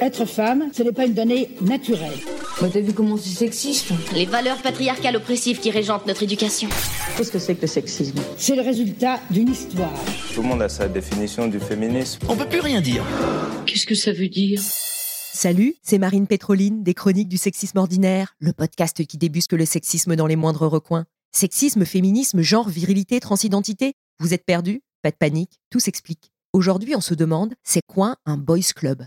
Être femme, ce n'est pas une donnée naturelle. Bah, T'as vu comment c'est sexiste Les valeurs patriarcales oppressives qui régentent notre éducation. Qu'est-ce que c'est que le sexisme? C'est le résultat d'une histoire. Tout le monde a sa définition du féminisme. On peut plus rien dire. Qu'est-ce que ça veut dire? Salut, c'est Marine Pétroline des Chroniques du Sexisme Ordinaire, le podcast qui débusque le sexisme dans les moindres recoins. Sexisme, féminisme, genre, virilité, transidentité Vous êtes perdus? Pas de panique, tout s'explique. Aujourd'hui, on se demande, c'est quoi un boys club?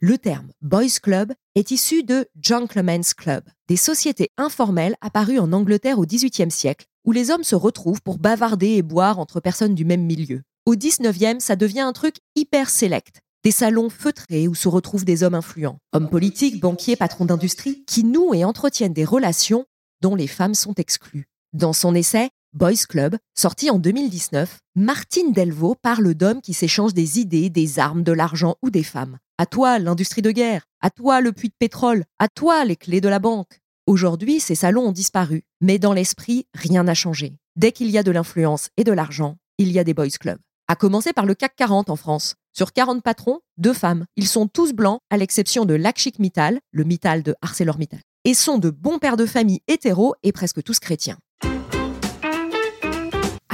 Le terme boys club est issu de Gentlemen's Club, des sociétés informelles apparues en Angleterre au XVIIIe siècle, où les hommes se retrouvent pour bavarder et boire entre personnes du même milieu. Au XIXe, ça devient un truc hyper select, des salons feutrés où se retrouvent des hommes influents, hommes politiques, banquiers, patrons d'industrie, qui nouent et entretiennent des relations dont les femmes sont exclues. Dans son essai Boys Club, sorti en 2019, Martine Delvaux parle d'hommes qui s'échangent des idées, des armes, de l'argent ou des femmes. À toi l'industrie de guerre, à toi le puits de pétrole, à toi les clés de la banque. Aujourd'hui, ces salons ont disparu, mais dans l'esprit, rien n'a changé. Dès qu'il y a de l'influence et de l'argent, il y a des boys clubs. À commencer par le CAC 40 en France. Sur 40 patrons, deux femmes. Ils sont tous blancs, à l'exception de Lakshik Mittal, le Mittal de ArcelorMittal, et sont de bons pères de famille hétéros et presque tous chrétiens.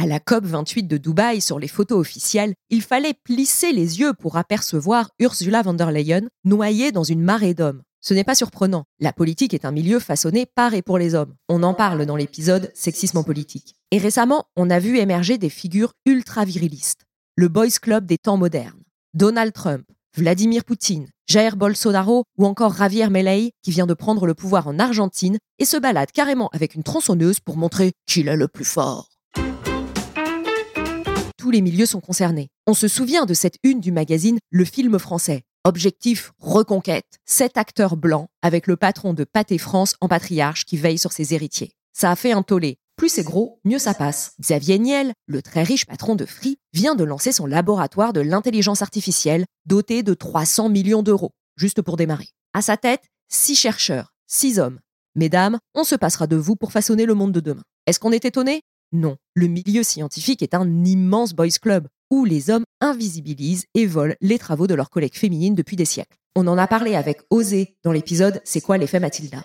À la COP 28 de Dubaï, sur les photos officielles, il fallait plisser les yeux pour apercevoir Ursula von der Leyen noyée dans une marée d'hommes. Ce n'est pas surprenant. La politique est un milieu façonné par et pour les hommes. On en parle dans l'épisode Sexisme en politique. Et récemment, on a vu émerger des figures ultra virilistes. Le Boys Club des temps modernes. Donald Trump, Vladimir Poutine, Jair Bolsonaro ou encore Javier Milei qui vient de prendre le pouvoir en Argentine et se balade carrément avec une tronçonneuse pour montrer qu'il est le plus fort. Tous les milieux sont concernés. On se souvient de cette une du magazine Le Film Français. Objectif reconquête. Sept acteurs blancs avec le patron de Pâté France en patriarche qui veille sur ses héritiers. Ça a fait un tollé. Plus c'est gros, mieux ça passe. Xavier Niel, le très riche patron de Free, vient de lancer son laboratoire de l'intelligence artificielle doté de 300 millions d'euros, juste pour démarrer. À sa tête, six chercheurs, six hommes. Mesdames, on se passera de vous pour façonner le monde de demain. Est-ce qu'on est étonné? Non. Le milieu scientifique est un immense boys club où les hommes invisibilisent et volent les travaux de leurs collègues féminines depuis des siècles. On en a parlé avec Osé dans l'épisode C'est quoi l'effet Mathilda?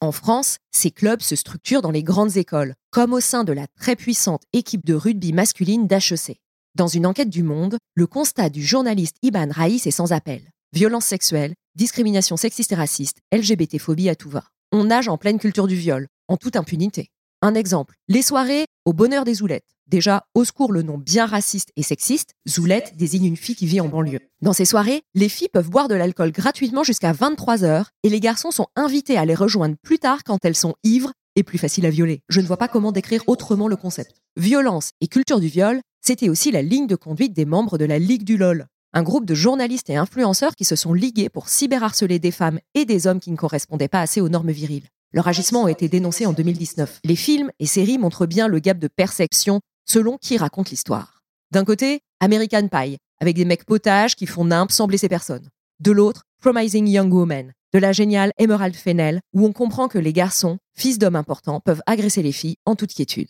En France, ces clubs se structurent dans les grandes écoles, comme au sein de la très puissante équipe de rugby masculine d'HEC. Dans une enquête du Monde, le constat du journaliste Iban Raïs est sans appel. Violence sexuelle, discrimination sexiste et raciste, LGBT-phobie à tout va. On nage en pleine culture du viol, en toute impunité. Un exemple, les soirées au bonheur des zoulettes. Déjà, au secours le nom bien raciste et sexiste, zoulette désigne une fille qui vit en banlieue. Dans ces soirées, les filles peuvent boire de l'alcool gratuitement jusqu'à 23 heures et les garçons sont invités à les rejoindre plus tard quand elles sont ivres et plus faciles à violer. Je ne vois pas comment décrire autrement le concept. Violence et culture du viol, c'était aussi la ligne de conduite des membres de la Ligue du LOL, un groupe de journalistes et influenceurs qui se sont ligués pour cyberharceler des femmes et des hommes qui ne correspondaient pas assez aux normes viriles. Leur agissement a été dénoncé en 2019. Les films et séries montrent bien le gap de perception selon qui raconte l'histoire. D'un côté, American Pie, avec des mecs potages qui font nimp sans blesser personne. De l'autre, Promising Young Woman, de la géniale Emerald Fennell, où on comprend que les garçons, fils d'hommes importants, peuvent agresser les filles en toute quiétude.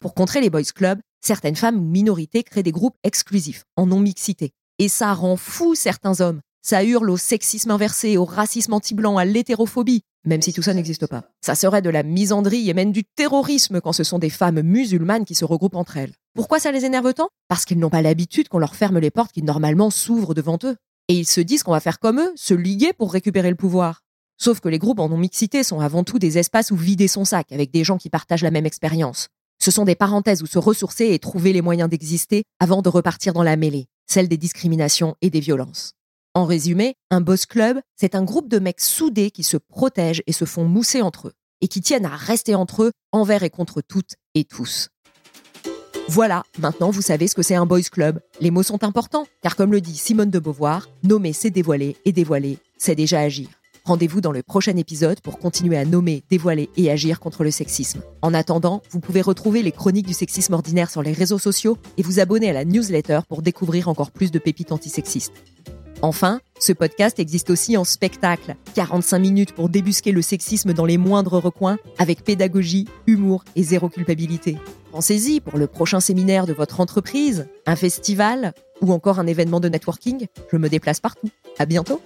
Pour contrer les boys clubs, certaines femmes ou minorités créent des groupes exclusifs, en non-mixité. Et ça rend fou certains hommes. Ça hurle au sexisme inversé, au racisme anti-blanc, à l'hétérophobie, même si tout ça n'existe pas. Ça serait de la misandrie et même du terrorisme quand ce sont des femmes musulmanes qui se regroupent entre elles. Pourquoi ça les énerve tant? Parce qu'ils n'ont pas l'habitude qu'on leur ferme les portes qui normalement s'ouvrent devant eux. Et ils se disent qu'on va faire comme eux, se liguer pour récupérer le pouvoir. Sauf que les groupes en non-mixité sont avant tout des espaces où vider son sac avec des gens qui partagent la même expérience. Ce sont des parenthèses où se ressourcer et trouver les moyens d'exister avant de repartir dans la mêlée, celle des discriminations et des violences. En résumé, un boss club, c'est un groupe de mecs soudés qui se protègent et se font mousser entre eux, et qui tiennent à rester entre eux envers et contre toutes et tous. Voilà, maintenant vous savez ce que c'est un boys club. Les mots sont importants, car comme le dit Simone de Beauvoir, nommer c'est dévoiler et dévoiler c'est déjà agir. Rendez-vous dans le prochain épisode pour continuer à nommer, dévoiler et agir contre le sexisme. En attendant, vous pouvez retrouver les chroniques du sexisme ordinaire sur les réseaux sociaux et vous abonner à la newsletter pour découvrir encore plus de pépites antisexistes. Enfin, ce podcast existe aussi en spectacle. 45 minutes pour débusquer le sexisme dans les moindres recoins, avec pédagogie, humour et zéro culpabilité. Pensez-y pour le prochain séminaire de votre entreprise, un festival ou encore un événement de networking. Je me déplace partout. À bientôt!